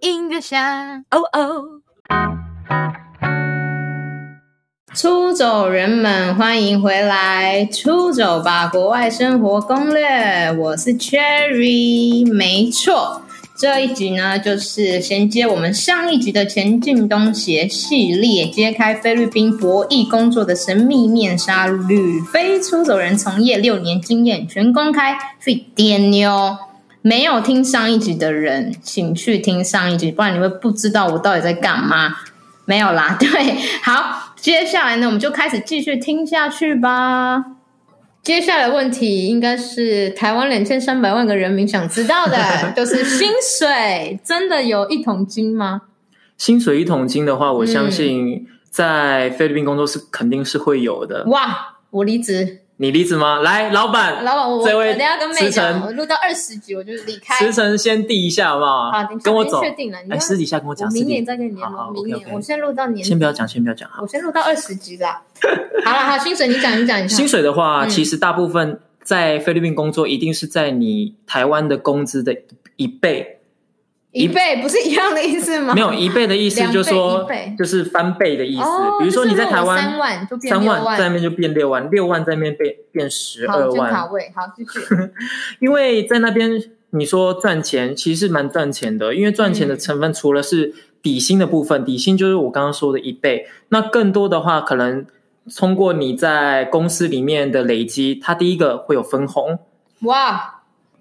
音乐下，哦哦。出走人们，欢迎回来！出走吧，国外生活攻略。我是 Cherry，没错。这一集呢，就是衔接我们上一集的前进东协系列，揭开菲律宾博弈工作的神秘面纱，旅菲出走人从业六年经验全公开，费点妞。没有听上一集的人，请去听上一集，不然你会不知道我到底在干嘛。没有啦，对，好，接下来呢，我们就开始继续听下去吧。接下来的问题应该是台湾两千三百万个人民想知道的，就是薪水真的有一桶金吗？薪水一桶金的话，我相信在菲律宾工作是肯定是会有的。嗯、哇，我离职。你离职吗？来，老板，老板，我这位我等下跟妹讲，我录到二十集我就离开。辞呈先递一下好不好？好，跟我走。确定了，你私底下跟我讲。明年再跟你联络。好好明年.我先录到年。先不要讲，先不要讲。我先录到二十集啦。好了，好，薪水你讲，你讲一下。薪水的话，嗯，其实大部分在菲律宾工作，一定是在你台湾的工资的一倍。一倍不是一样的意思吗？没有一倍的意思，就是说就是翻倍的意思。比如说你在台湾三万就变三万，在那边就变六万，六万在那边变变十二万。好，位好继续。因为在那边你说赚钱，其实是蛮赚钱的。因为赚钱的成分除了是底薪的部分，底薪就是我刚刚说的一倍。那更多的话，可能通过你在公司里面的累积，它第一个会有分红。哇。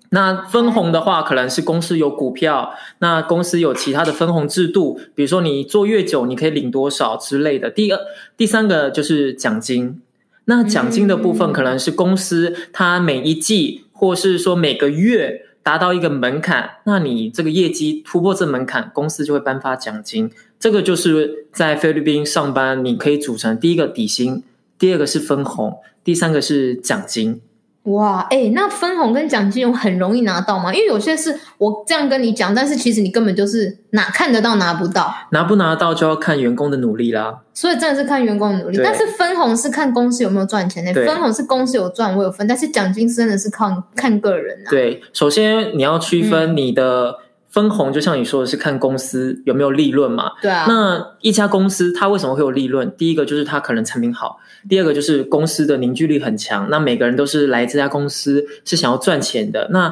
那分红的话，可能是公司有股票，那公司有其他的分红制度，比如说你做越久，你可以领多少之类的。第二、第三个就是奖金。那奖金的部分，可能是公司它每一季，或是说每个月达到一个门槛，那你这个业绩突破这门槛，公司就会颁发奖金。这个就是在菲律宾上班，你可以组成第一个底薪，第二个是分红，第三个是奖金。哇，哎、欸，那分红跟奖金有很容易拿到吗？因为有些是我这样跟你讲，但是其实你根本就是哪看得到拿不到，拿不拿到就要看员工的努力啦。所以真的是看员工的努力，但是分红是看公司有没有赚钱的。分红是公司有赚，我有分，但是奖金真的是靠看个人啊。对，首先你要区分你的分红，就像你说的是看公司有没有利润嘛。对啊。那一家公司它为什么会有利润？第一个就是它可能产品好。第二个就是公司的凝聚力很强，那每个人都是来这家公司是想要赚钱的。那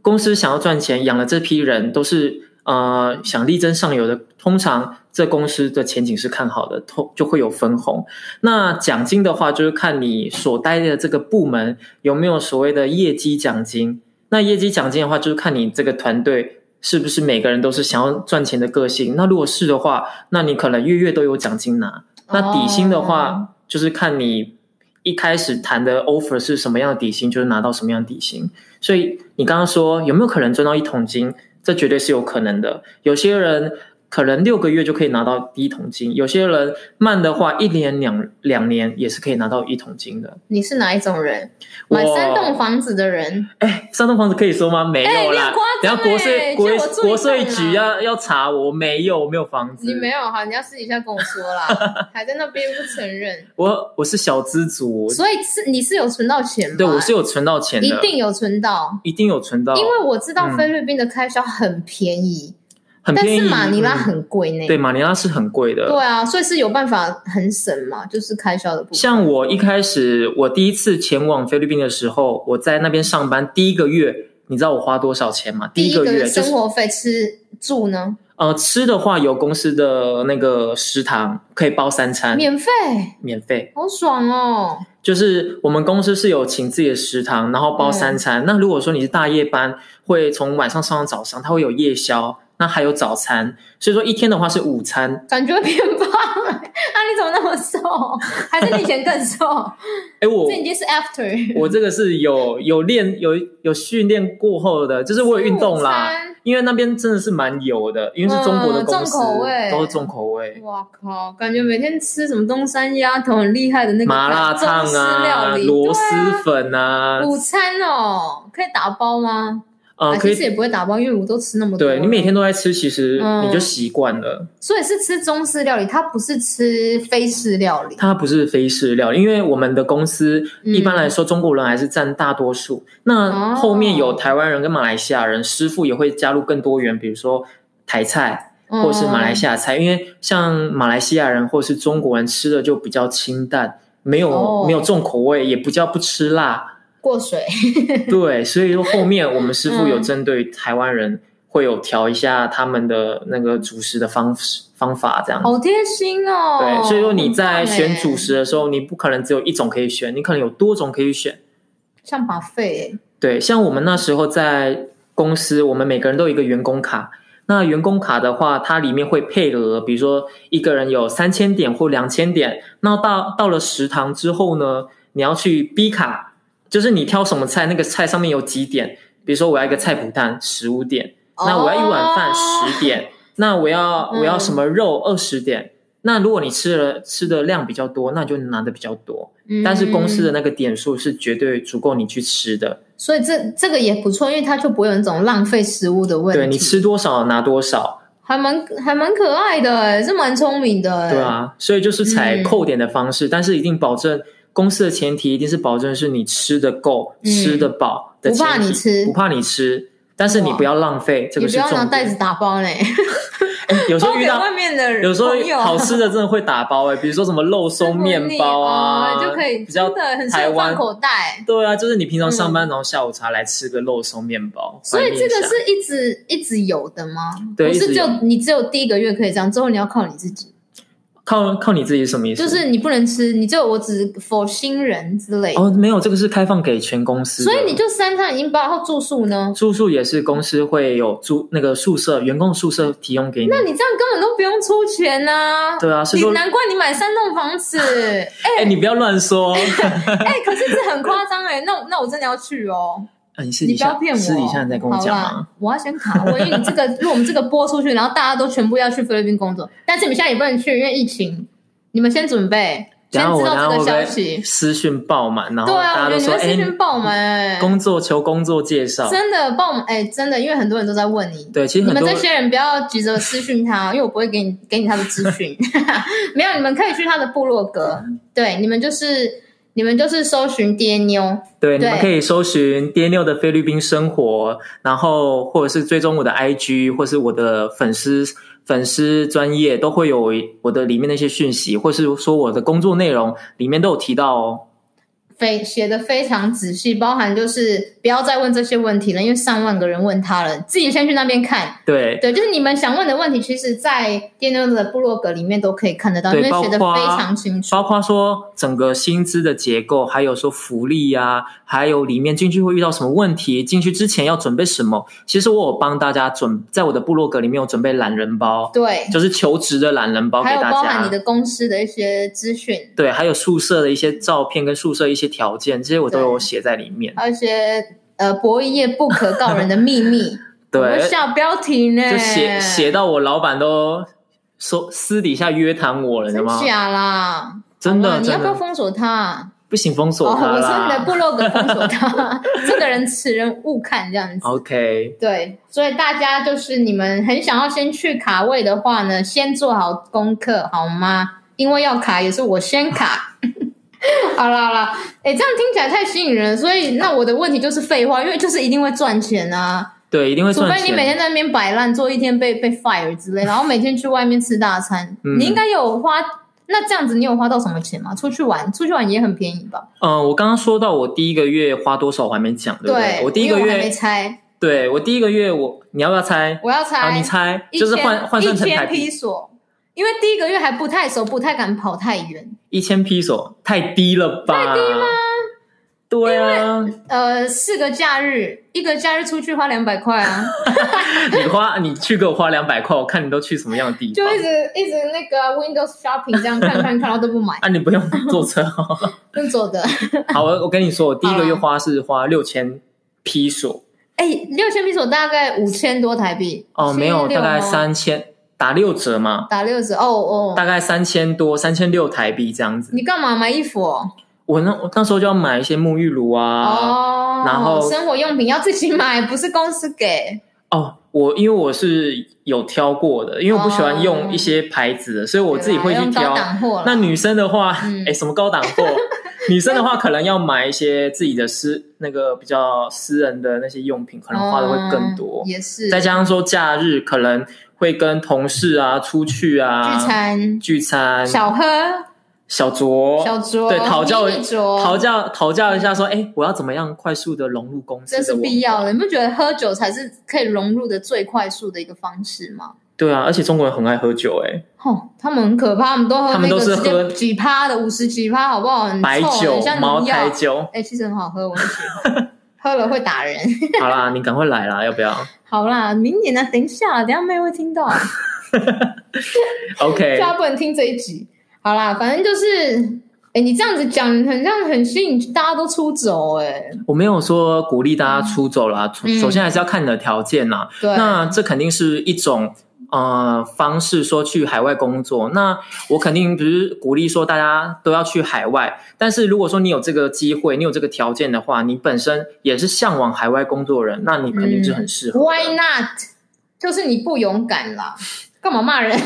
公司想要赚钱，养了这批人都是呃想力争上游的。通常这公司的前景是看好的，通就会有分红。那奖金的话，就是看你所待的这个部门有没有所谓的业绩奖金。那业绩奖金的话，就是看你这个团队是不是每个人都是想要赚钱的个性。那如果是的话，那你可能月月都有奖金拿。那底薪的话。哦就是看你一开始谈的 offer 是什么样的底薪，就是拿到什么样的底薪。所以你刚刚说有没有可能赚到一桶金？这绝对是有可能的。有些人。可能六个月就可以拿到第一桶金，有些人慢的话，一年两两年也是可以拿到一桶金的。你是哪一种人？买三栋房子的人？哎，三栋房子可以说吗？没有啦，等下国税国国税局要要查我，没有，我没有房子。你没有哈？你要私底下跟我说啦，还在那边不承认。我我是小资族，所以是你是有存到钱吗？对，我是有存到钱的，一定有存到，一定有存到，因为我知道菲律宾的开销很便宜。很便宜，但是马尼拉很贵呢、嗯。对，马尼拉是很贵的。对啊，所以是有办法很省嘛，就是开销的部分。像我一开始，我第一次前往菲律宾的时候，我在那边上班第一个月，你知道我花多少钱吗？第一个月生活费、吃住呢？呃，吃的话有公司的那个食堂可以包三餐，免费，免费，好爽哦！就是我们公司是有请自己的食堂，然后包三餐。嗯、那如果说你是大夜班，会从晚上上到早上，它会有夜宵。那还有早餐，所以说一天的话是午餐，感觉变胖了。啊，你怎么那么瘦？还是你以前更瘦？哎，我这已经是 after，我这个是有有练有有训练过后的，就是我有运动啦。因为那边真的是蛮油的，因为是中国的公司，嗯、重口味都是重口味。哇靠，感觉每天吃什么东山鸭头很厉害的那个麻辣烫啊，螺蛳粉啊，啊午餐哦，可以打包吗？啊，其实也不会打包，因为我都吃那么多。对，你每天都在吃，其实你就习惯了。嗯，所以是吃中式料理，它不是吃菲式料理。它不是菲式料理，因为我们的公司一般来说中国人还是占大多数。嗯，那后面有台湾人跟马来西亚人，师傅也会加入更多元，比如说。台菜或是马来西亚菜，嗯、因为像马来西亚人或是中国人吃的就比较清淡，没有、哦、没有重口味，也不叫不吃辣，过水。对，所以说后面我们师傅有针对台湾人。嗯会有调一下他们的那个主食的方式方法，这样子。好贴心哦。对，所以说你在选主食的时候，你不可能只有一种可以选，你可能有多种可以选。像 buffet。对，像我们那时候在公司，我们每个人都有一个员工卡。那员工卡的话，它里面会配额，比如说一个人有三千点或两千点。那到到了食堂之后呢，你要去 B 卡，就是你挑什么菜，那个菜上面有几点。比如说我要一个菜脯蛋，十五点。那我要一碗饭十点，那我要我要什么肉二十点。那如果你吃了吃的量比较多，那就拿的比较多。但是公司的那个点数是绝对足够你去吃的。所以这这个也不错，因为它就不会有那种浪费食物的问题。对，你吃多少拿多少，还蛮还蛮可爱的哎，是蛮聪明的。对啊，所以就是采扣点的方式，但是一定保证公司的前提一定是保证是你吃的够、吃的饱的前提，不怕你吃，不怕你吃。但是你不要浪费，这个是重点。不要拿袋子打包嘞。有时候遇到外面的人，有时候好吃的真的会打包哎，比如说什么肉 松面包啊，就可以比较很台湾口袋。对啊，就是你平常上班然后下午茶来吃个肉松面包。所以这个是一直一直有的吗？对，不是就你只有第一个月可以这样，之后你要靠你自己。靠靠你自己什么意思？就是你不能吃，你就我只 for 新人之类。哦，没有，这个是开放给全公司。所以你就三餐已经包，然后住宿呢？住宿也是公司会有住那个宿舍，员工宿舍提供给你。那你这样根本都不用出钱啊！对啊，是说你难怪你买三栋房子。哎、欸欸，你不要乱说。哎、欸，可是这很夸张哎，那那我真的要去哦。啊、你私底下你不要骗我，私底下你在跟我讲吗？我要先卡位，因为你这个，如果我们这个播出去，然后大家都全部要去菲律宾工作，但是你们现在也不能去，因为疫情。你们先准备，先知道这个消息。私讯爆满，然后大家都说：“对啊，私讯爆满、欸，工作求工作介绍。”真的爆满，哎、欸，真的，因为很多人都在问你。对，其实你们这些人不要急着私讯他，因为我不会给你给你他的资讯。没有，你们可以去他的部落格。对，你们就是你们就是搜寻爹妞。对，对，你们可以搜寻爹妞的菲律宾生活，然后或者是追踪我的 IG，或是我的粉丝。粉丝专业都会有我的里面那些讯息，或是说我的工作内容里面都有提到哦。非写的非常仔细，包含就是不要再问这些问题了，因为上万个人问他了，自己先去那边看。对对，就是你们想问的问题，其实，在爹妞的部落格里面都可以看得到，因为写的非常清楚。包括说整个薪资的结构，还有说福利啊，还有里面进去会遇到什么问题，进去之前要准备什么。其实我有帮大家准，在我的部落格里面有准备懒人包，对，就是求职的懒人包给大家，还有包含你的公司的一些资讯，对，还有宿舍的一些照片跟宿舍一些。条件这些我都有写在里面，而且呃，博弈业不可告人的秘密，对，下标题呢，就写写到我老板都说私底下约谈我了，你知道吗？假啦，真的，你要不要封锁他？不行，封锁他。我说你的部落格封锁他，这个人此人勿看这样子。OK，对，所以大家就是你们很想要先去卡位的话呢，先做好功课好吗？因为要卡也是我先卡。好 啦好啦，哎、欸，这样听起来太吸引人，所以那我的问题就是废话，因为就是一定会赚钱啊。对，一定会赚钱。除非你每天在那边摆烂，做一天被被 fire 之类，然后每天去外面吃大餐，嗯、你应该有花。那这样子你有花到什么钱吗？出去玩，出去玩也很便宜吧？嗯、呃，我刚刚说到我第一个月花多少，我还没讲，对不对？对，我第一个月还没猜。对，我第一个月我你要不要猜？我要猜。好，你猜，就是换换算成台币。因为第一个月还不太熟，不太敢跑太远。一千披索太低了吧？太低吗？对啊。呃，四个假日，一个假日出去花两百块啊。你花，你去给我花两百块，我看你都去什么样的地方？就一直一直那个 Windows Shopping 这样看看看，然后都不买。啊，你不用坐车，用坐的。好，我我跟你说，我第一个月花是花六千披索。哎，六千披索大概五千多台币。哦，没有，大概三千。打六折嘛？打六折哦哦，大概三千多，三千六台币这样子。你干嘛买衣服哦？我那我那时候就要买一些沐浴乳啊，哦，然后生活用品要自己买，不是公司给。哦，我因为我是有挑过的，因为我不喜欢用一些牌子的，哦，所以我自己会去挑。那女生的话，哎，嗯，什么高档货？女生的话，可能要买一些自己的私那个比较私人的那些用品，可能花的会更多。哦，也是，再加上说假日可能。会跟同事啊出去啊聚餐。聚餐。小喝。小酌，小酌，对，讨教，讨教，讨教一下，说，哎、欸，我要怎么样快速的融入公司？这是必要的，你不觉得喝酒才是可以融入的最快速的一个方式吗？对啊，而且中国人很爱喝酒、欸，哎，哦，他们很可怕，他们都喝那个，他们都是喝几趴的，五十几趴，好不好？很白酒、像茅台酒，哎、欸，其实很好喝，我很喜欢，喝了会打人。好啦，你赶快来啦，要不要？好啦，明年呢？等一下，等一下妹会听到。OK，大家不能听这一集。好啦，反正就是。哎，你这样子讲，很像很吸引大家都出走哎。我没有说鼓励大家出走啦，嗯、首先还是要看你的条件呐。对，那这肯定是一种呃方式，说去海外工作。那我肯定不是鼓励说大家都要去海外，但是如果说你有这个机会，你有这个条件的话，你本身也是向往海外工作的人，那你肯定是很适合、嗯。Why not？就是你不勇敢啦，干嘛骂人？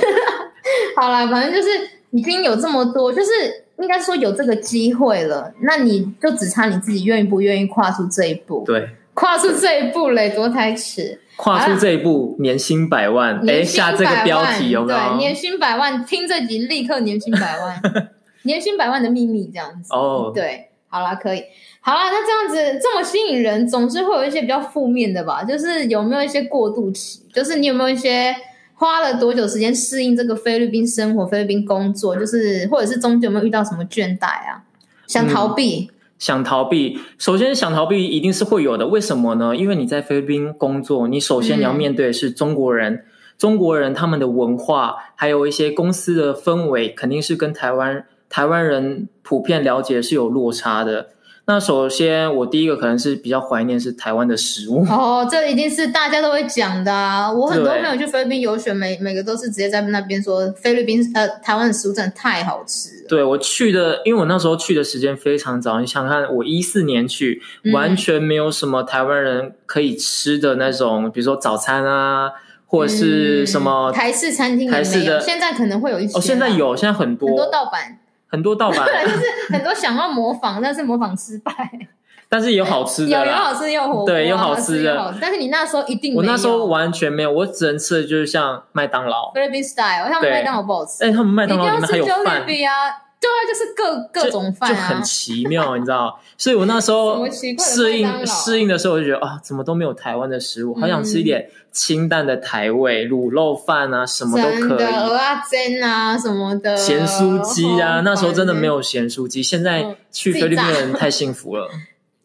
好啦，反正就是已经有这么多，就是。应该说有这个机会了，那你就只差你自己愿意不愿意跨出这一步。对，跨出这一步嘞，多台词。跨出这一步，年薪百万。哎，下这个标题有没有？对，年薪百万，听这集立刻年薪百万，年薪百万的秘密这样子。哦，对，好啦，可以，好啦，那这样子这么吸引人，总是会有一些比较负面的吧？就是有没有一些过渡期？就是你有没有一些？花了多久时间适应这个菲律宾生活、菲律宾工作？就是或者是中间有没有遇到什么倦怠啊？想逃避？嗯，想逃避。首先想逃避一定是会有的。为什么呢？因为你在菲律宾工作，你首先你要面对的是中国人，嗯、中国人他们的文化，还有一些公司的氛围，肯定是跟台湾台湾人普遍了解是有落差的。那首先，我第一个可能是比较怀念是台湾的食物哦，这一定是大家都会讲的啊。我很多朋友去菲律宾游学，每每个都是直接在那边说菲律宾呃台湾的食物真的太好吃了。对，我去的，因为我那时候去的时间非常早，你想看我一四年去，完全没有什么台湾人可以吃的那种，比如说早餐啊，或者是什么、嗯、台式餐厅台式的，现在可能会有一些、啊、哦，现在有，现在很多很多盗版。很多盗版，就是很多想要模仿，但是模仿失败。但是有好吃的，有有好吃又火，对，有好吃的。但是你那时候一定，我那时候完全没有，我只能吃的就是像麦当劳，菲律宾 style，像麦当劳不好吃。哎，他们麦当劳里面还有饭。对啊，就是各各种饭啊，就很奇妙，你知道？所以我那时候 适应适应的时候，我就觉得啊，怎么都没有台湾的食物，好想吃一点清淡的台味，卤肉饭啊，什么都可以，蚵仔煎啊什么的，咸酥鸡啊，那时候真的没有咸酥鸡，现在去菲律宾人太幸福了。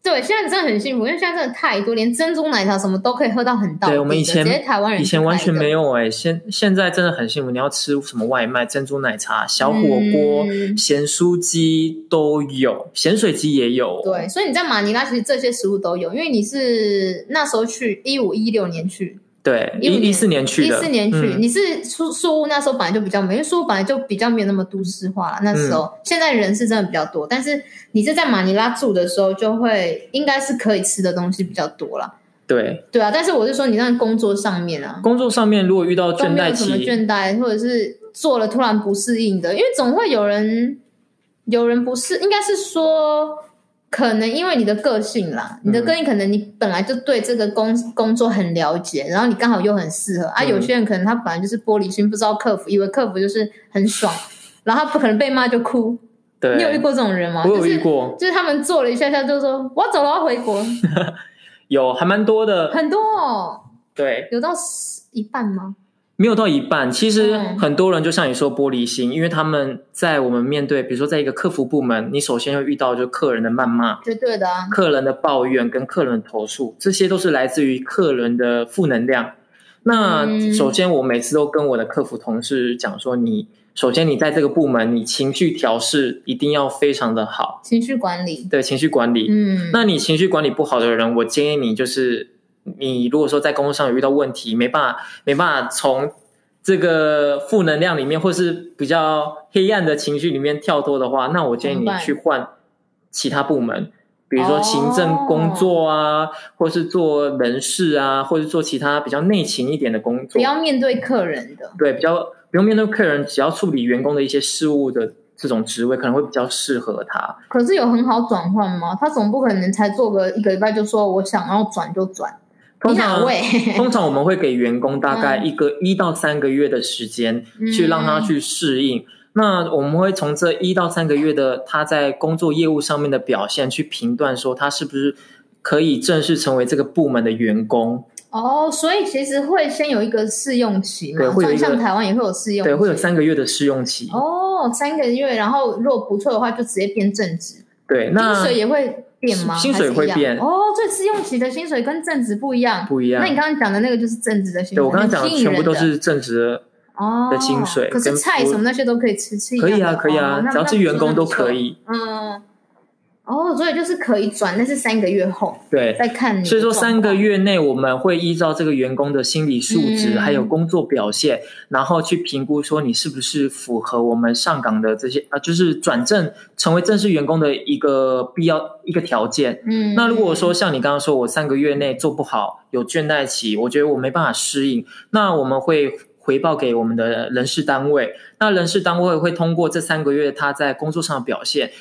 对，现在真的很幸福，因为现在真的太多，连珍珠奶茶什么都可以喝到很大。对，我们以前台湾人以前完全没有哎、欸，现现在真的很幸福。你要吃什么外卖，珍珠奶茶、小火锅、嗯、咸酥鸡都有，咸水鸡也有。对，所以你在马尼拉其实这些食物都有，因为你是那时候去一五一六年去。对，一一四年去的，一四年去，嗯、你是宿宿屋那时候本来就比较没，因为宿屋本来就比较没有那么都市化了。那时候、嗯、现在人是真的比较多，但是你是在马尼拉住的时候，就会应该是可以吃的东西比较多了。对，对啊。但是我是说，你那工作上面啊，工作上面如果遇到倦怠期，什么倦怠，或者是做了突然不适应的，因为总会有人有人不适，应该是说。可能因为你的个性啦，你的个性可能你本来就对这个工工作很了解，然后你刚好又很适合啊。有些人可能他本来就是玻璃心，不知道克服，以为克服就是很爽，然后他不可能被骂就哭。对，你有遇过这种人吗？我有遇过，就是他们做了一下下就说我要走了，我要回国。有，还蛮多的，很多哦。对，有到一半吗？没有到一半，其实很多人就像你说玻璃心，嗯、因为他们在我们面对，比如说在一个客服部门，你首先会遇到就客人的谩骂，绝对的。啊，客人的抱怨跟客人的投诉，这些都是来自于客人的负能量。那首先我每次都跟我的客服同事讲说，你首先你在这个部门，你情绪调试一定要非常的好，情绪管理，对，情绪管理，嗯，那你情绪管理不好的人，我建议你就是。你如果说在工作上有遇到问题，没办法，没办法从这个负能量里面，或是比较黑暗的情绪里面跳脱的话，那我建议你去换其他部门，比如说行政工作啊，哦、或是做人事啊，或是做其他比较内勤一点的工作，不要面对客人的，对，比较不用面对客人，只要处理员工的一些事务的这种职位，可能会比较适合他。可是有很好转换吗？他总不可能才做个一个礼拜就说我想要转就转。通常位 通常我们会给员工大概一个一、嗯、到三个月的时间，去让他去适应。嗯、那我们会从这一到三个月的他在工作业务上面的表现，去评断说他是不是可以正式成为这个部门的员工。哦，所以其实会先有一个试用期嘛，对，会有像台湾也会有试用期，对，会有三个月的试用期。哦，三个月，然后如果不错的话，就直接变正职。对，那薪水也会变吗？薪水会变。哦，所以试用期的薪水跟正职不一样，不一样。那你刚刚讲的那个就是正职的薪水，对，我刚刚讲的全部都是正职的哦的薪水。可是菜什么那些都可以吃，吃。可以啊，可以啊，只要是员工都可以。嗯。哦，所以就是可以转，但是三个月后，对，再看你。所以说三个月内，我们会依照这个员工的心理素质，嗯、还有工作表现，然后去评估说你是不是符合我们上岗的这些啊，就是转正成为正式员工的一个必要一个条件。嗯，那如果说像你刚刚说，我三个月内做不好，有倦怠期，我觉得我没办法适应，那我们会回报给我们的人事单位，那人事单位会通过这三个月他在工作上的表现。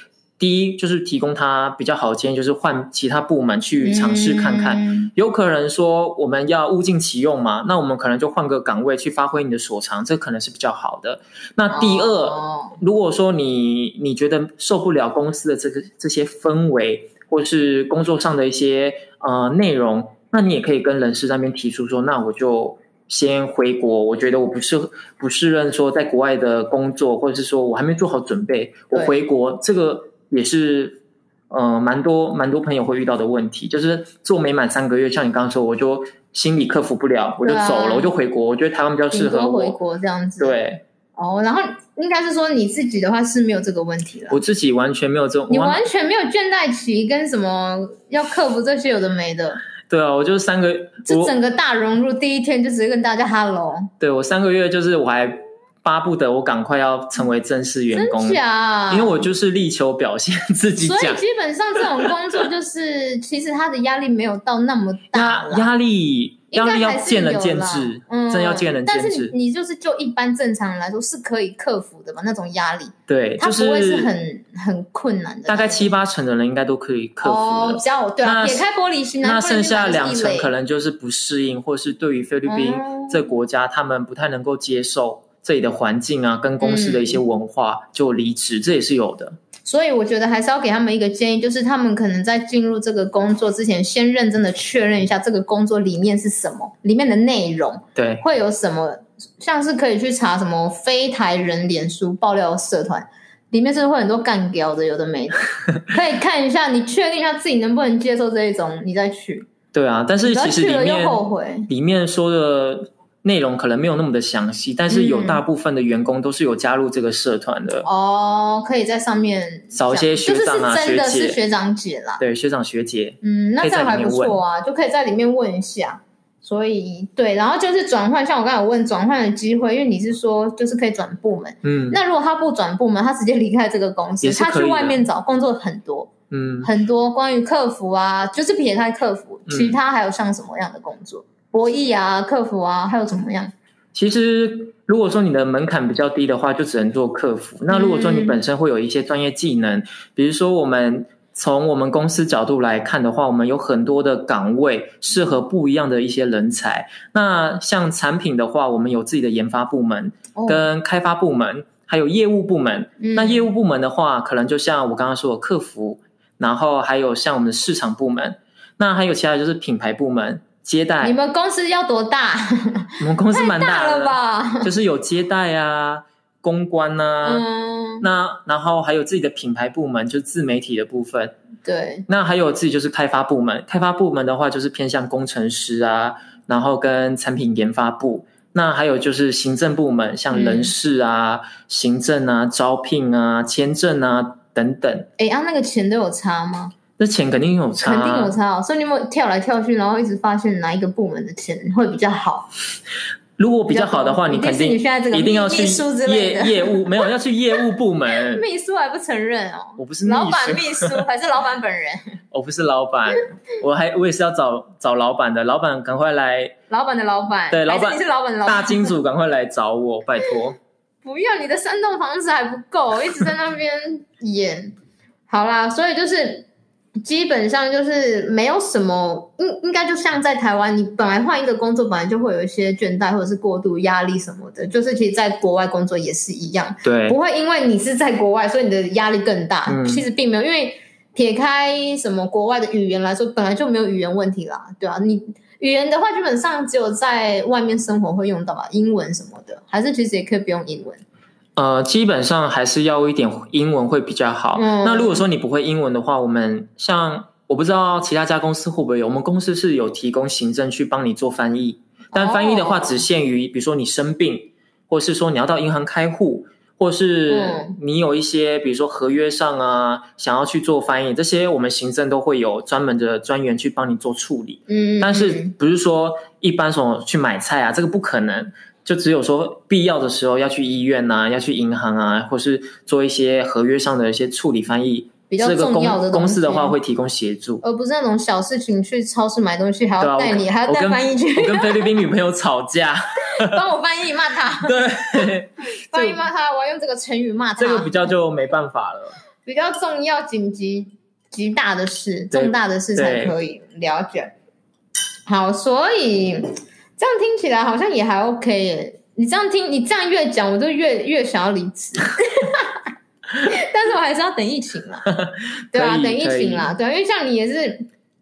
第一就是提供他比较好的建议，就是换其他部门去尝试看看。嗯、有可能说我们要物尽其用嘛，那我们可能就换个岗位去发挥你的所长，这可能是比较好的。那第二，哦、如果说你你觉得受不了公司的这个这些氛围，或是工作上的一些呃内容，那你也可以跟人事那边提出说，那我就先回国。我觉得我不适不适任说在国外的工作，或者是说我还没做好准备，我回国这个。也是，呃，蛮多蛮多朋友会遇到的问题，就是做没满三个月，像你刚刚说，我就心理克服不了，我就走了，啊、我就回国。我觉得台湾比较适合我回国这样子。对，哦，然后应该是说你自己的话是没有这个问题了。我自己完全没有这种，你完全没有倦怠期跟什么要克服这些有的没的。对啊，我就三个，就整个大融入，第一天就直接跟大家 hello。对，我三个月就是我还。巴不得我赶快要成为正式员工，真假？因为我就是力求表现 自己。所以基本上这种工作就是，其实他的压力没有到那么大。压力压力要见仁见智，嗯，真要见仁见智。但是你就是就一般正常人来说是可以克服的嘛？那种压力，对，它不会是很很困难的。大概七八成的人应该都可以克服的。哦，只要对啊，撇开玻璃心，那剩下两成可能就是不适应，或是对于菲律宾这国家，他们不太能够接受。这里的环境啊，跟公司的一些文化就离职，嗯、这也是有的。所以我觉得还是要给他们一个建议，就是他们可能在进入这个工作之前，先认真的确认一下这个工作里面是什么，里面的内容，对，会有什么，像是可以去查什么非台人脸书爆料社团，里面是会很多干屌的，有的没的，可以看一下，你确定一下自己能不能接受这一种，你再去。对啊，但是其实里面后悔，里面说的。内容可能没有那么的详细，但是有大部分的员工都是有加入这个社团的。嗯、哦，可以在上面找一些学长啊、就是是真的是学长姐啦。对，学长学姐。嗯，那这样还不错啊，就可以在里面问一下。所以，对，然后就是转换，像我刚才有问转换的机会，因为你是说就是可以转部门。嗯，那如果他不转部门，他直接离开这个公司，他去外面找工作很多。嗯，很多关于客服啊，就是撇开客服，其他还有像什么样的工作？嗯博弈啊，客服啊，还有怎么样？其实，如果说你的门槛比较低的话，就只能做客服。那如果说你本身会有一些专业技能，嗯、比如说我们从我们公司角度来看的话，我们有很多的岗位适合不一样的一些人才。那像产品的话，我们有自己的研发部门、跟开发部门，哦、还有业务部门。嗯、那业务部门的话，可能就像我刚刚说的客服，然后还有像我们的市场部门，那还有其他就是品牌部门。接待，你们公司要多大？我们公司蛮大，大了吧？就是有接待啊、公关啊，嗯，那然后还有自己的品牌部门，就是自媒体的部分。对，那还有自己就是开发部门。开发部门的话，就是偏向工程师啊，然后跟产品研发部。那还有就是行政部门，像人事啊、嗯、行政啊、招聘啊、签证啊等等。哎，啊，那个钱都有差吗？那钱肯定有差，肯定有差哦。所以你有没有跳来跳去，然后一直发现哪一个部门的钱会比较好？如果比较好的话，你肯定一定要去业业务，没有要去业务部门。秘书还不承认哦？我不是，老板秘书，还是老板本人？我不是老板，我还我也是要找找老板的。老板赶快来！老板的老板，对，老板你是老板的老板。大金主赶快来找我，拜托！不要，你的三栋房子还不够，一直在那边演。好啦，所以就是。基本上就是没有什么，应应该就像在台湾，你本来换一个工作，本来就会有一些倦怠或者是过度压力什么的，就是其实在国外工作也是一样，对，不会因为你是在国外，所以你的压力更大。嗯，其实并没有，因为撇开什么国外的语言来说，本来就没有语言问题啦，对啊，你语言的话，基本上只有在外面生活会用到吧，英文什么的，还是其实也可以不用英文。呃，基本上还是要一点英文会比较好。嗯，那如果说你不会英文的话，我们像我不知道其他家公司会不会有，我们公司是有提供行政去帮你做翻译，但翻译的话只限于比如说你生病，或是说你要到银行开户，或是你有一些比如说合约上啊想要去做翻译，这些我们行政都会有专门的专员去帮你做处理。嗯，但是不是说一般什么去买菜啊，这个不可能。就只有说必要的时候要去医院呐、啊，要去银行啊，或是做一些合约上的一些处理翻译，比较重要的公，司的话会提供协助，而不是那种小事情去超市买东西还要带你，啊、还要带翻译去。我跟菲律宾女朋友吵架，帮我翻译骂他。对，翻译骂他，我要用这个成语骂他。这个比较就没办法了。比较重要、紧急、极大的事、重大的事才可以了解。好，所以。这样听起来好像也还 OK 耶。你这样听，你这样越讲，我就越越想要离职。但是我还是要等疫情啦，对啊，等疫情啦，对，因为像你也是，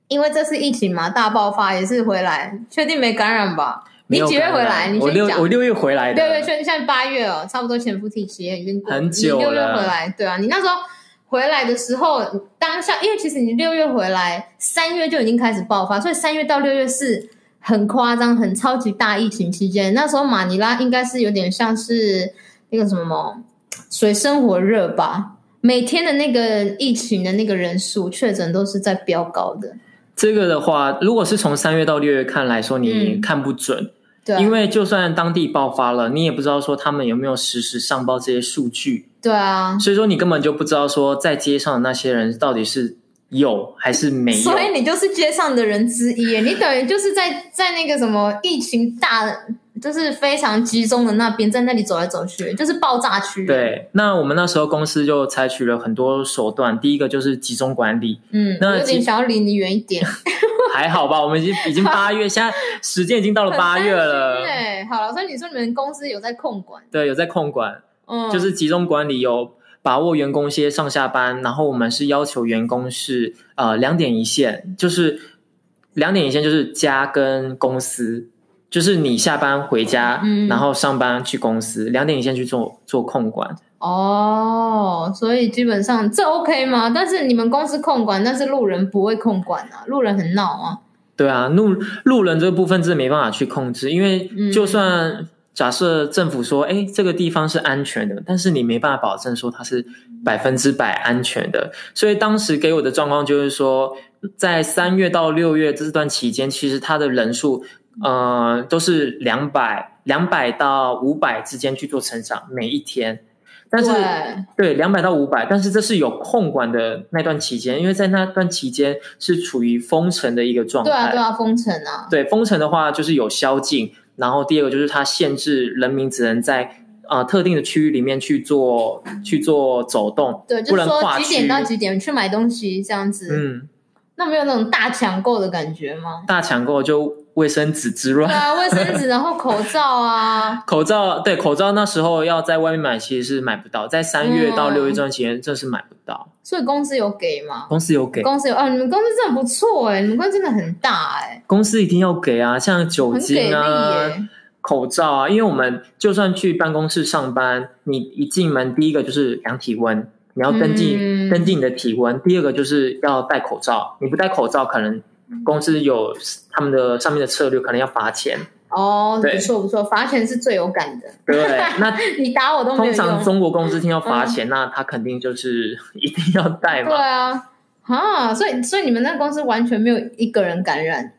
因为这次疫情嘛，大爆发也是回来，确定没感染吧？你几月回来？你。我六我六月回来的。对对，现现在八月哦，差不多潜伏期期已经过很久了。你六月回来，对啊，你那时候回来的时候，当下因为其实你六月回来，三月就已经开始爆发，所以三月到六月是。很夸张，很超级大疫情期间，那时候马尼拉应该是有点像是那个什么水深火热吧，每天的那个疫情的那个人数确诊都是在飙高的。这个的话，如果是从三月到六月看来说，你看不准，嗯、对，因为就算当地爆发了，你也不知道说他们有没有实时上报这些数据，对啊，所以说你根本就不知道说在街上的那些人到底是。有还是没有？所以你就是街上的人之一，你等于就是在在那个什么疫情大，就是非常集中的那边，在那里走来走去，就是爆炸区。对，那我们那时候公司就采取了很多手段，第一个就是集中管理。嗯，那有点想要离你远一点。还好吧，我们已经已经八月，现在时间已经到了八月了。对，好了，所以你说你们公司有在控管？对，有在控管，嗯，就是集中管理有。把握员工些上下班，然后我们是要求员工是呃两点一线，就是两点一线就是家跟公司，就是你下班回家，嗯，然后上班去公司，两点一线去做做控管。哦，所以基本上这 OK 吗？但是你们公司控管，但是路人不会控管啊，路人很闹啊。对啊，路路人这个部分真的没办法去控制，因为就算。嗯假设政府说，哎，这个地方是安全的，但是你没办法保证说它是百分之百安全的。所以当时给我的状况就是说，在三月到六月这段期间，其实它的人数，呃，都是两百两百到五百之间去做成长，每一天。但是对两百到五百，但是这是有控管的那段期间，因为在那段期间是处于封城的一个状态。对啊，对啊，封城啊。对，封城的话就是有宵禁。然后第二个就是它限制人民只能在呃特定的区域里面去做去做走动，对，就是说几点到几点去买东西这样子。嗯，那没有那种大抢购的感觉吗？大抢购就。卫生纸之乱，对啊，卫生纸，然后口罩啊，口罩，对，口罩那时候要在外面买，其实是买不到，在三月到六月这段期间，真是买不到。所以公司有给吗？公司有给，公司有啊，你们公司真的不错哎，你们公司真的很大哎。公司一定要给啊，像酒精啊、口罩啊，因为我们就算去办公室上班，你一进门第一个就是量体温，你要登记、嗯、登记你的体温，第二个就是要戴口罩，你不戴口罩可能。公司有他们的上面的策略，可能要罚钱哦。不错不错，罚钱是最有感的。对，那 你打我都没有用。通常中国公司听到罚钱，嗯，那他肯定就是一定要带嘛。对啊，啊，所以所以你们那公司完全没有一个人感染。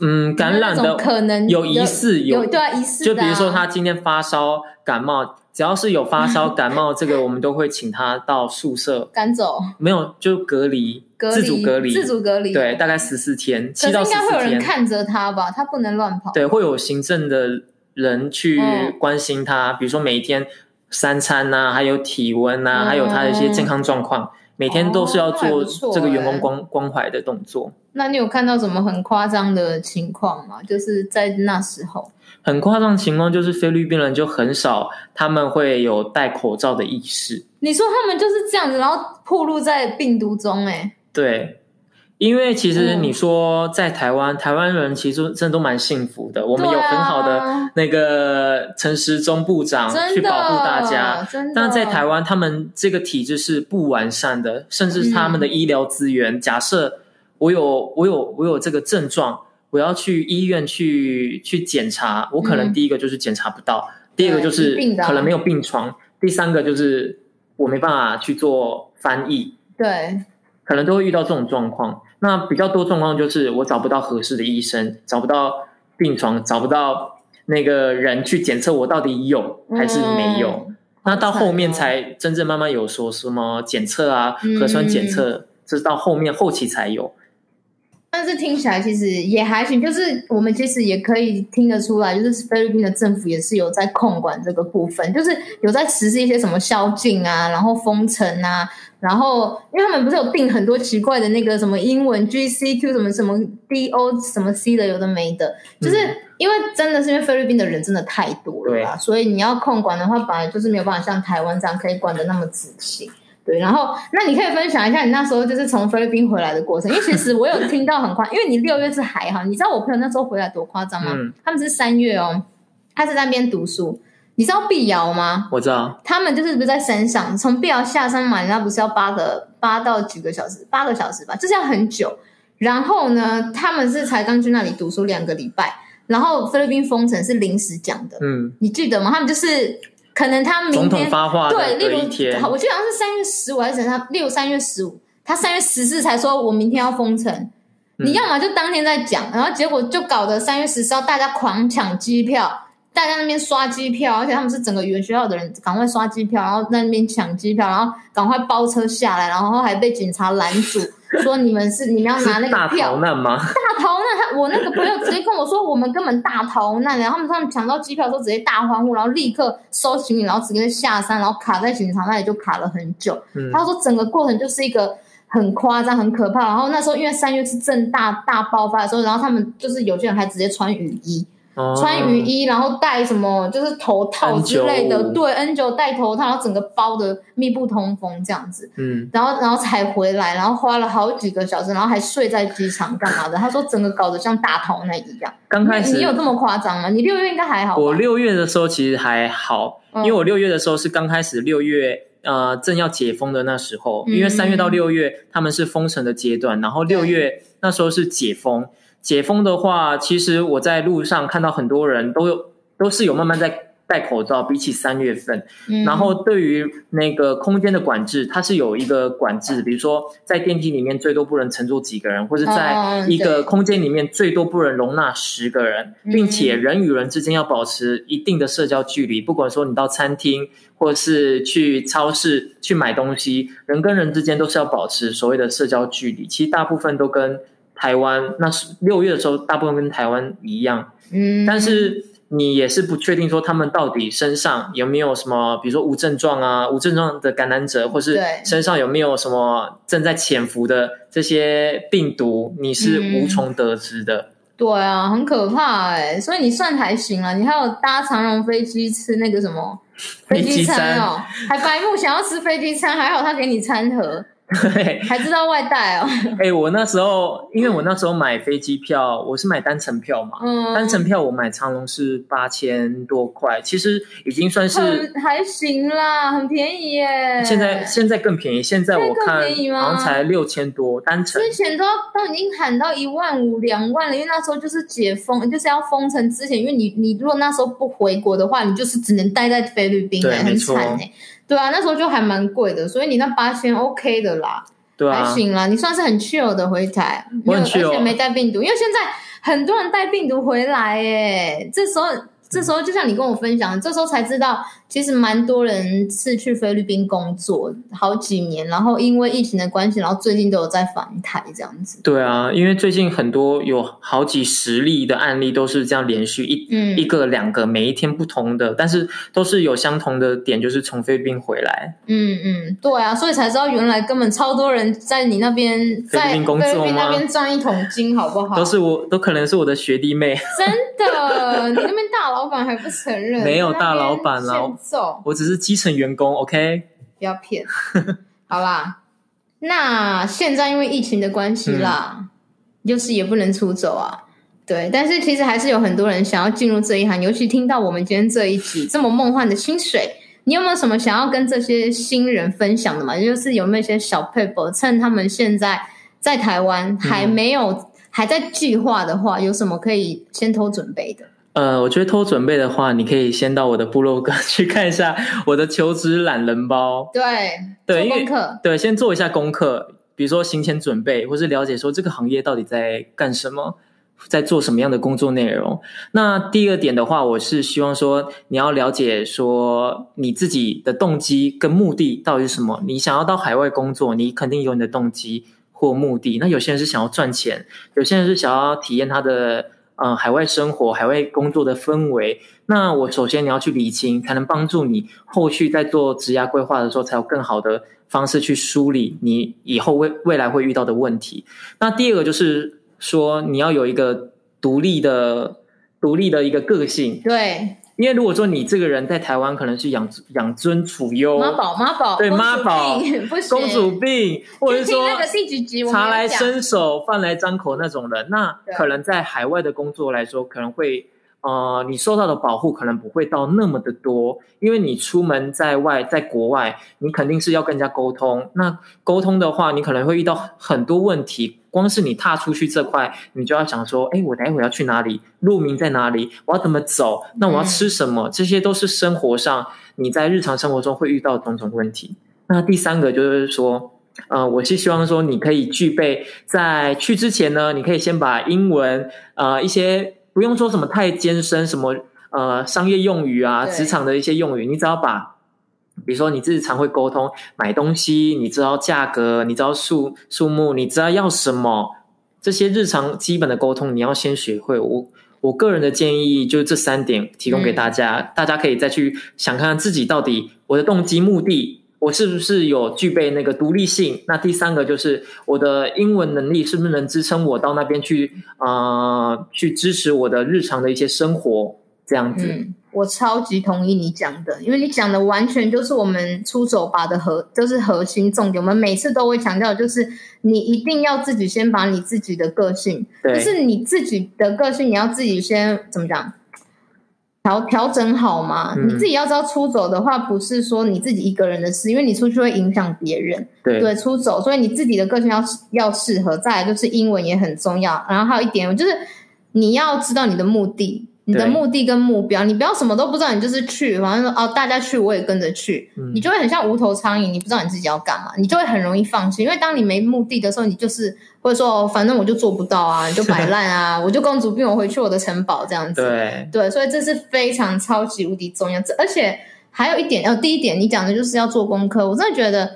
嗯，感染的可能有疑似有，有对啊，疑似，啊。就比如说他今天发烧感冒。只要是有发烧、感冒，这个我们都会请他到宿舍 赶走。没有，就隔离，自主隔离，自主隔离。对，大概十四天，七到十四天。应该会有人看着他吧？他不能乱跑。对，会有行政的人去关心他，嗯、比如说每一天三餐呐、啊，还有体温呐、啊嗯，还有他的一些健康状况，每天都是要做哦这个员工关关怀的动作。那你有看到什么很夸张的情况吗？就是在那时候，很夸张的情况就是菲律宾人就很少，他们会有戴口罩的意识。你说他们就是这样子，然后暴露在病毒中，哎，对。因为其实你说在台湾，嗯、台湾人其实真的都蛮幸福的。我们有很好的那个陈时中部长去保护大家，但在台湾，他们这个体制是不完善的，甚至他们的医疗资源。嗯、假设我有我有我有这个症状，我要去医院去去检查，我可能第一个就是检查不到，嗯、第二个就是可能没有病床，第三个就是我没办法去做翻译，对，可能都会遇到这种状况。那比较多状况就是我找不到合适的医生，找不到病床，找不到那个人去检测我到底有还是没有。嗯、那到后面才真正慢慢有说什么检测啊，嗯、核酸检测，这是到后面后期才有。但是听起来其实也还行，就是我们其实也可以听得出来，就是菲律宾的政府也是有在控管这个部分，就是有在实施一些什么宵禁啊，然后封城啊，然后因为他们不是有定很多奇怪的那个什么英文 GCQ 什么什么 DO 什么 C 的，有的没的，就是因为真的是因为菲律宾的人真的太多了吧，所以你要控管的话，本来就是没有办法像台湾这样可以管的那么仔细。对，然后那你可以分享一下你那时候就是从菲律宾回来的过程，因为其实我有听到很夸，因为你六月是还好，你知道我朋友那时候回来多夸张吗？嗯、他们是三月哦，他是在那边读书，你知道碧瑶吗？我知道，他们就是不是在山上，从碧瑶下山嘛，人家不是要八个八到几个小时，八个小时吧，就是要很久。然后呢，他们是才刚去那里读书两个礼拜，然后菲律宾封城是临时讲的，嗯，你记得吗？他们就是。可能他明天发话对，例如好，我记得好像是三月十五还是他六三月十五，他三月十四才说我明天要封城，嗯、你要么就当天在讲，然后结果就搞得三月十四号大家狂抢机票，大家那边刷机票，而且他们是整个语言学校的人赶快刷机票，然后在那边抢机票，然后赶快包车下来，然后还被警察拦住。说你们是你们要拿那个票？大逃难吗？大逃难！他我那个朋友直接跟我说，我们根本大逃难。然后他们他们抢到机票的时候，直接大欢呼，然后立刻收行李，然后直接下山，然后卡在警察那里就卡了很久。嗯、他说整个过程就是一个很夸张、很可怕。然后那时候因为三月是正大大爆发的时候，然后他们就是有些人还直接穿雨衣。穿雨衣，然后戴什么，就是头套之类的，对，N95 戴头套，然后整个包的密不通风这样子，嗯，然后然后才回来，然后花了好几个小时，然后还睡在机场干嘛的？他说整个搞得像大逃难一样。刚开始你，你有这么夸张吗？你六月应该还好。我六月的时候其实还好，因为我六月的时候是刚开始六月呃正要解封的那时候，因为三月到六月他们是封城的阶段，然后六月那时候是解封。解封的话，其实我在路上看到很多人都有都是有慢慢在戴口罩，比起三月份。嗯、然后对于那个空间的管制，它是有一个管制，比如说在电梯里面最多不能乘坐几个人，或者在一个空间里面最多不能容纳十个人，嗯、并且人与人之间要保持一定的社交距离。不管说你到餐厅或是去超市去买东西，人跟人之间都是要保持所谓的社交距离。其实大部分都跟台湾那是六月的时候，大部分跟台湾一样，嗯，但是你也是不确定说他们到底身上有没有什么，比如说无症状啊、无症状的感染者，或是身上有没有什么正在潜伏的这些病毒，你是无从得知的。嗯、对啊，很可怕哎、欸，所以你算还行啊，你还有搭长荣飞机吃那个什么飞机餐。哦，还白目想要吃飞机餐，还好他给你餐盒。对，还知道外带哦。哎、欸，我那时候，因为我那时候买飞机票，我是买单程票嘛。嗯。单程票我买长龙是八千多块，其实已经算是还行啦，很便宜耶。现在现在更便宜，现在我看好像才六千多单程。之前都都已经喊到一万五、两万了，因为那时候就是解封，就是要封城之前，因为你你如果那时候不回国的话，你就是只能待在菲律宾，对，很惨哎。对啊，那时候就还蛮贵的，所以你那八千 OK 的啦，对啊，还行啦，你算是很 chill 的回台，我很 chill，而且没带病毒，因为现在很多人带病毒回来耶，这时候这时候就像你跟我分享，这时候才知道，其实蛮多人是去菲律宾工作好几年，然后因为疫情的关系，然后最近都有在返台这样子。对啊，因为最近很多有好几十例的案例都是这样连续一、嗯、一个两个，每一天不同的，但是都是有相同的点，就是从菲律宾回来。嗯嗯，对啊，所以才知道原来根本超多人在你那边在菲律宾？那边赚一桶金，好不好？都是我，都可能是我的学弟妹。真的，你那边大老板还不承认？没有大老板了，我只是基层员工。OK，不要骗。好啦，那现在因为疫情的关系啦，嗯、就是也不能出走啊。对，但是其实还是有很多人想要进入这一行，尤其听到我们今天这一集这么梦幻的薪水，你有没有什么想要跟这些新人分享的嘛？就是有没有一些小撇步，趁他们现在在台湾还没有、嗯、还在计划的话，有什么可以先偷准备的？呃，我觉得偷准备的话，你可以先到我的部落格去看一下我的求职懒人包。对，对，做功课，对，先做一下功课，比如说行前准备，或是了解说这个行业到底在干什么，在做什么样的工作内容。那第二点的话，我是希望说你要了解说你自己的动机跟目的到底是什么。你想要到海外工作，你肯定有你的动机或目的。那有些人是想要赚钱，有些人是想要体验他的。嗯、呃，海外生活、海外工作的氛围，那我首先你要去理清，才能帮助你后续在做职涯规划的时候，才有更好的方式去梳理你以后未未来会遇到的问题。那第二个就是说，你要有一个独立的、独立的一个个性。对。因为如果说你这个人在台湾可能是养养尊处优，妈宝妈宝，对妈宝，公主病，或者说茶来伸手饭来张口那种人，那可能在海外的工作来说，可能会呃，你受到的保护可能不会到那么的多，因为你出门在外，在国外，你肯定是要跟人家沟通，那沟通的话，你可能会遇到很多问题。光是你踏出去这块，你就要想说，哎，我待会要去哪里？路名在哪里？我要怎么走？那我要吃什么？嗯、这些都是生活上你在日常生活中会遇到的种种问题。那第三个就是说，呃，我是希望说你可以具备，在去之前呢，你可以先把英文，呃，一些不用说什么太艰深，什么呃商业用语啊，职场的一些用语，你只要把。比如说，你日常会沟通买东西，你知道价格，你知道数数目，你知道要什么，这些日常基本的沟通，你要先学会。我我个人的建议就是这三点提供给大家，嗯、大家可以再去想看看自己到底我的动机目的，我是不是有具备那个独立性？那第三个就是我的英文能力是不是能支撑我到那边去啊、呃，去支持我的日常的一些生活这样子。嗯我超级同意你讲的，因为你讲的完全就是我们出走吧的核，就是核心重点。我们每次都会强调，就是你一定要自己先把你自己的个性，就是你自己的个性，你要自己先怎么讲，调调整好嘛。嗯、你自己要知道，出走的话不是说你自己一个人的事，因为你出去会影响别人。对，对，出走，所以你自己的个性要要适合。再来就是英文也很重要，然后还有一点就是你要知道你的目的。你的目的跟目标，你不要什么都不知道，你就是去，反正说哦，大家去我也跟着去，嗯、你就会很像无头苍蝇，你不知道你自己要干嘛，你就会很容易放弃。因为当你没目的的时候，你就是或者说反正我就做不到啊，你就摆烂啊，我就公主病，我回去我的城堡这样子。对对，所以这是非常超级无敌重要。而且还有一点，哦，第一点你讲的就是要做功课，我真的觉得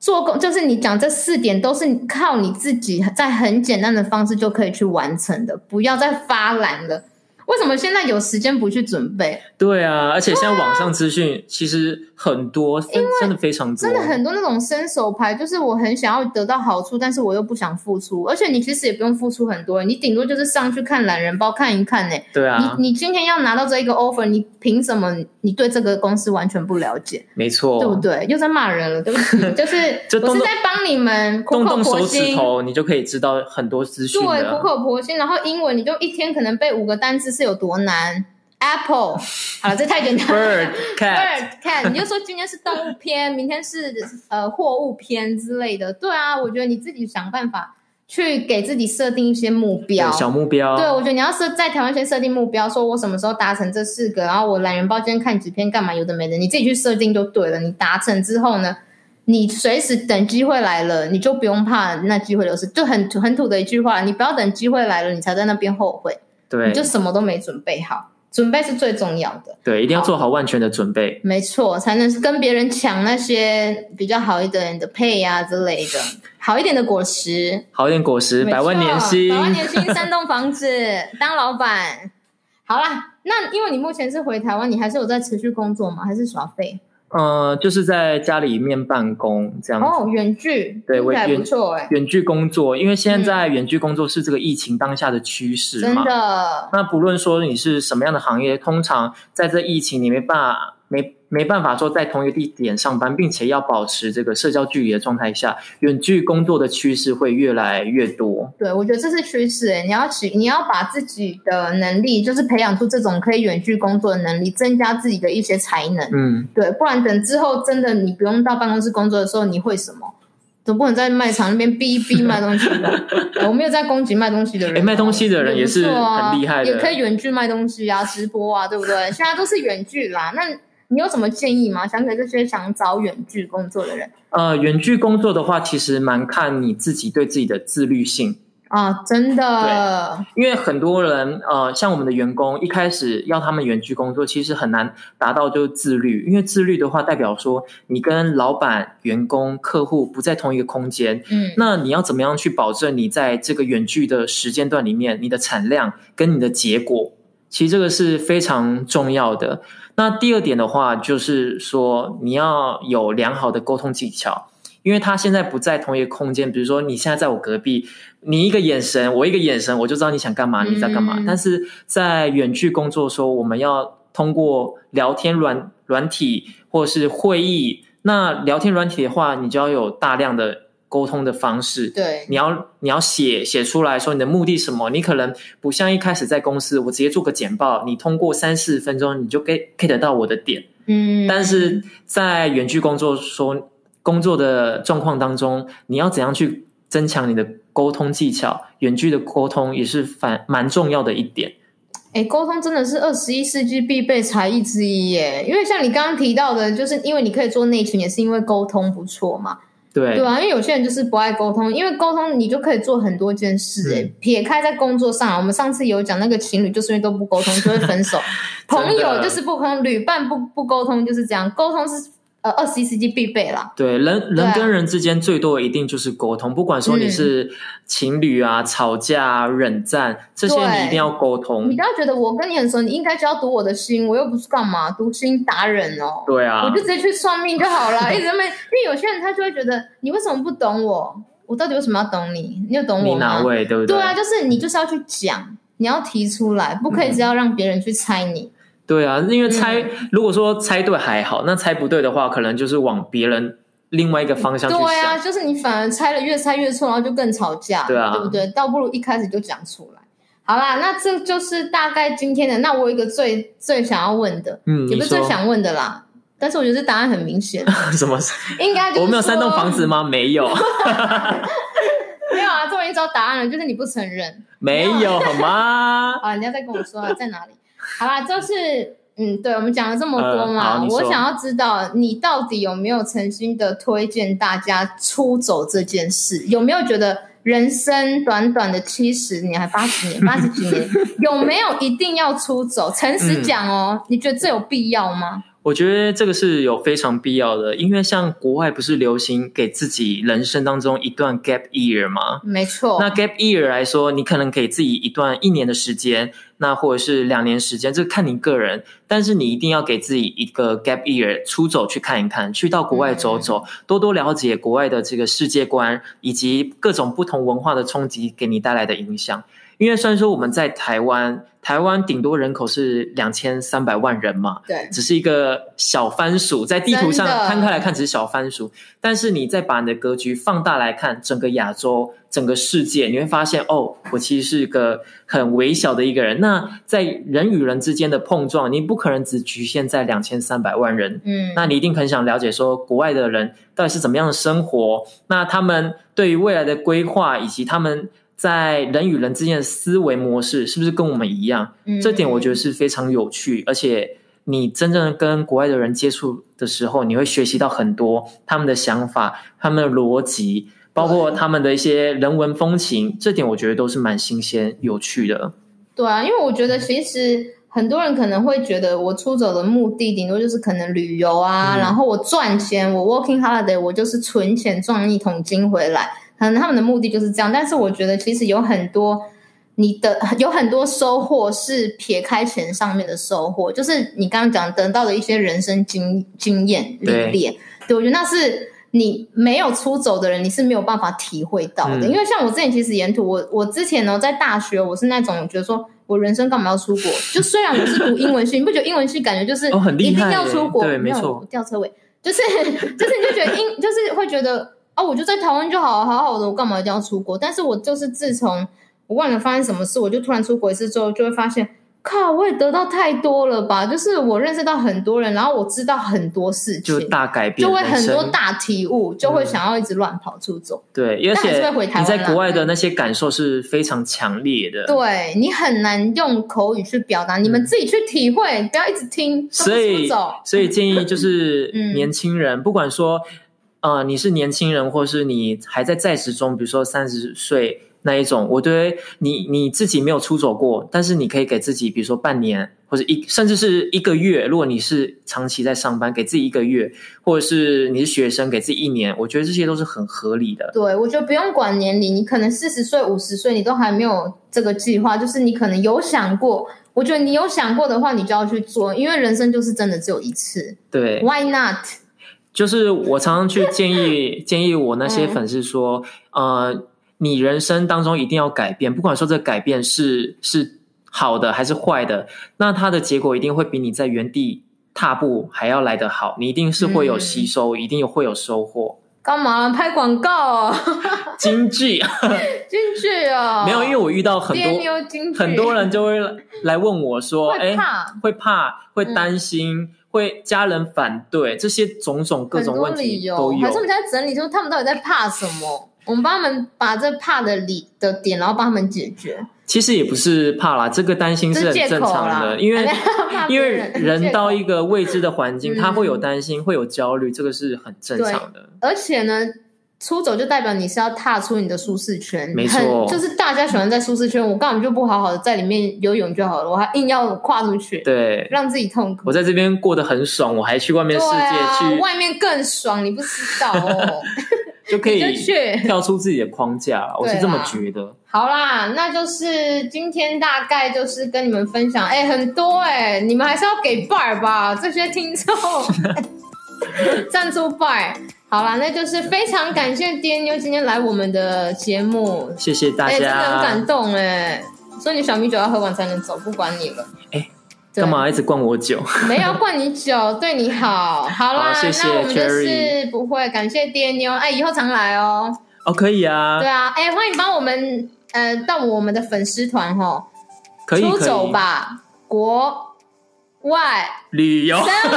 做功就是你讲这四点都是靠你自己在很简单的方式就可以去完成的，不要再发懒了。为什么现在有时间不去准备？对啊，而且现在网上资讯其实很多，真真的非常多，真的很多那种伸手牌，就是我很想要得到好处，但是我又不想付出，而且你其实也不用付出很多，你顶多就是上去看懒人包看一看呢。对啊，你你今天要拿到这一个 offer，你凭什么？你对这个公司完全不了解？没错，对不对？又在骂人了，对不起，就是我是在帮你们苦口婆心，动动手指头，你就可以知道很多资讯。对，苦口婆心，然后英文你就一天可能背五个单词。是有多难？Apple，好了，这太简单了。Bird cat，Bird cat，你就说今天是动物篇，明天是呃货物篇之类的。对啊，我觉得你自己想办法去给自己设定一些目标，小目标。对，我觉得你要设在台湾先设定目标，说我什么时候达成这四个，然后我懒人包今天看几篇干嘛？有的没的，你自己去设定就对了。你达成之后呢，你随时等机会来了，你就不用怕那机会流失。就很很土的一句话，你不要等机会来了，你才在那边后悔。对，你就什么都没准备好，准备是最重要的。对，一定要做好万全的准备。没错，才能跟别人抢那些比较好一点的配啊之类的，好一点的果实，好一点果实，百万年薪，百万年薪，三栋房子，当老板。好啦，那因为你目前是回台湾，你还是有在持续工作吗？还是耍废？呃，就是在家里面办公这样子。哦，远距，对，我远不错哎。远距工作，因为现在远距工作是这个疫情当下的趋势嘛。真的。那不论说你是什么样的行业，通常在这疫情你没办法没。没办法说在同一个地点上班，并且要保持这个社交距离的状态下，远距工作的趋势会越来越多。对，我觉得这是趋势。你要去，你要把自己的能力，就是培养出这种可以远距工作的能力，增加自己的一些才能。嗯，对，不然等之后真的你不用到办公室工作的时候，你会什么？总不能在卖场那边逼一逼卖东西吧？我没有在攻击卖东西的人，卖东西的人也是很厉害的，也可以远距卖东西啊，直播啊，对不对？现在都是远距啦，那。你有什么建议吗？想给这些想找远距工作的人？呃，远距工作的话，其实蛮看你自己对自己的自律性啊，真的。对，因为很多人，呃，像我们的员工，一开始要他们远距工作，其实很难达到就是自律。因为自律的话，代表说你跟老板、员工、客户不在同一个空间。嗯，那你要怎么样去保证你在这个远距的时间段里面，你的产量跟你的结果？其实这个是非常重要的。那第二点的话，就是说你要有良好的沟通技巧，因为他现在不在同一个空间。比如说，你现在在我隔壁，你一个眼神，我一个眼神，我就知道你想干嘛，你在干嘛。嗯、但是在远距工作的时候，我们要通过聊天软软体或者是会议。那聊天软体的话，你就要有大量的。沟通的方式，对，你要你要写写出来说你的目的什么？你可能不像一开始在公司，我直接做个简报，你通过三四分钟你就 get get 到我的点，嗯。但是在远距工作说工作的状况当中，你要怎样去增强你的沟通技巧？远距的沟通也是反蛮重要的一点。哎，沟通真的是二十一世纪必备才艺之一耶！因为像你刚刚提到的，就是因为你可以做内勤，也是因为沟通不错嘛。对对啊，因为有些人就是不爱沟通，因为沟通你就可以做很多件事。哎、嗯，撇开在工作上，我们上次有讲那个情侣就是因为都不沟通就会分手，朋友就是不沟通，旅伴不不沟通就是这样，沟通是。呃，二十一世纪必备啦。对，人人跟人之间最多的一定就是沟通，不管说你是情侣啊、嗯、吵架、啊、冷战，这些你一定要沟通。你不要觉得我跟你很熟，你应该就要读我的心，我又不是干嘛读心达人哦。对啊，我就直接去算命就好了。一直没，因为有些人他就会觉得你为什么不懂我？我到底为什么要懂你？你有懂我吗？你哪位？对不对？对啊，就是你就是要去讲，你要提出来，不可以只要让别人去猜你。嗯对啊，因为猜，嗯、如果说猜对还好，那猜不对的话，可能就是往别人另外一个方向去想。对啊，就是你反而猜了越猜越错，然后就更吵架，对啊，对不对？倒不如一开始就讲出来。好啦，那这就是大概今天的。那我有一个最最想要问的，嗯，也不是最想问的啦，但是我觉得这答案很明显。什么？应该我没有三栋房子吗？没有。没有啊，这我已经知道答案了，就是你不承认。没有好吗？啊，人家再跟我说在哪里？好啦，就是嗯，对，我们讲了这么多嘛，呃、我想要知道你到底有没有诚心的推荐大家出走这件事？有没有觉得人生短短的七十年还八十年、八十几年，有没有一定要出走？诚实讲哦，嗯、你觉得这有必要吗？我觉得这个是有非常必要的，因为像国外不是流行给自己人生当中一段 gap year 吗？没错。那 gap year 来说，你可能给自己一段一年的时间，那或者是两年时间，这看你个人。但是你一定要给自己一个 gap year 出走去看一看，去到国外走走，嗯、多多了解国外的这个世界观以及各种不同文化的冲击给你带来的影响。因为虽然说我们在台湾，台湾顶多人口是两千三百万人嘛，对，只是一个小番薯，在地图上摊开来看只是小番薯，但是你再把你的格局放大来看，整个亚洲、整个世界，你会发现哦，我其实是一个很微小的一个人。那在人与人之间的碰撞，你不可能只局限在两千三百万人，嗯，那你一定很想了解说国外的人到底是怎么样的生活，那他们对于未来的规划以及他们。在人与人之间的思维模式是不是跟我们一样？嗯，这点我觉得是非常有趣，而且你真正跟国外的人接触的时候，你会学习到很多他们的想法、他们的逻辑，包括他们的一些人文风情。这点我觉得都是蛮新鲜、有趣的。对啊，因为我觉得其实很多人可能会觉得我出走的目的顶多就是可能旅游啊，嗯、然后我赚钱，我 working holiday，我就是存钱赚一桶金回来，可能他们的目的就是这样。但是我觉得其实有很多你的有很多收获是撇开钱上面的收获，就是你刚刚讲得到的一些人生经经验历练，对，我觉得那是。你没有出走的人，你是没有办法体会到的。嗯、因为像我之前其实沿途，我我之前呢在大学，我是那种觉得说我人生干嘛要出国？就虽然我是读英文系，你不觉得英文系感觉就是一定要出国？哦、对，没错，吊车尾，就是 就是你就觉得英 就是会觉得哦，我就在台湾就好好好的，我干嘛一定要出国？但是我就是自从我忘了发生什么事，我就突然出国一次之后，就会发现。靠！我也得到太多了吧？就是我认识到很多人，然后我知道很多事情，就大改变，就会很多大体悟，就会想要一直乱跑出走。嗯、对，而且你在国外的那些感受是非常强烈的。对，你很难用口语去表达，你们自己去体会，嗯、不要一直听。所以，所以建议就是 年轻人，嗯、不管说呃你是年轻人，或是你还在在职中，比如说三十岁。那一种，我觉得你你自己没有出走过，但是你可以给自己，比如说半年或者一甚至是一个月。如果你是长期在上班，给自己一个月，或者是你是学生，给自己一年，我觉得这些都是很合理的。对，我觉得不用管年龄，你可能四十岁、五十岁，你都还没有这个计划，就是你可能有想过。我觉得你有想过的话，你就要去做，因为人生就是真的只有一次。对，Why not？就是我常常去建议 建议我那些粉丝说，嗯、呃。你人生当中一定要改变，不管说这改变是是好的还是坏的，那它的结果一定会比你在原地踏步还要来得好。你一定是会有吸收，嗯、一定有会有收获。干嘛拍广告？京剧，京剧啊！没有，因为我遇到很多很多人就会来问我说：“哎，会怕，会担心，嗯、会家人反对，这些种种各种问题都有。”还是我们在整理，就是他们到底在怕什么？我们帮他们把这怕的理的点，然后帮他们解决。其实也不是怕啦，这个担心是很正常的，因为因为人到一个未知的环境，他会有担心，会有焦虑，这个是很正常的。而且呢，出走就代表你是要踏出你的舒适圈，没错，就是大家喜欢在舒适圈，我根本就不好好的在里面游泳就好了，我还硬要跨出去，对，让自己痛苦。我在这边过得很爽，我还去外面世界去，外面更爽，你不知道哦。就可以 跳出自己的框架，我是这么觉得。好啦，那就是今天大概就是跟你们分享，哎、欸，很多哎、欸，你们还是要给 bar 吧，这些听众 赞助 bar。好啦，那就是非常感谢爹妞今天来我们的节目，谢谢大家，欸、真的很感动哎、欸。所以你小米酒要喝完才能走，不管你了。哎、欸。干嘛一直灌我酒？没有灌你酒，对你好。好啦，好谢谢那我们就是不会感谢爹妞，哎，以后常来哦。哦，可以啊。对啊，哎，欢迎帮我们呃到我们的粉丝团哈，可以出走吧，国外旅游生活。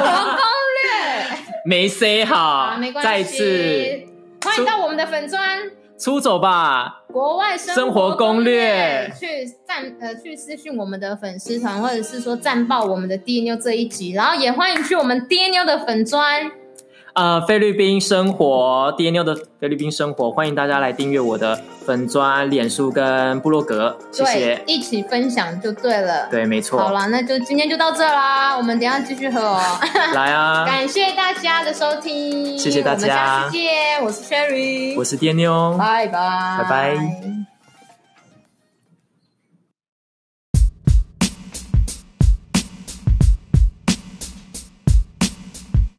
没 say 好，没关系。再次欢迎到我们的粉砖。出走吧，国外生活攻略，去赞呃去私讯我们的粉丝团，或者是说赞爆我们的爹妞这一集，然后也欢迎去我们爹妞的粉专。呃，菲律宾生活，爹妞的菲律宾生活，欢迎大家来订阅我的粉专、脸书跟部落格，谢谢，一起分享就对了，对，没错。好了，那就今天就到这啦，我们等一下继续喝哦。来啊！感谢大家的收听，谢谢大家，我们下次见，我是 Sherry，我是爹妞，拜拜，拜拜。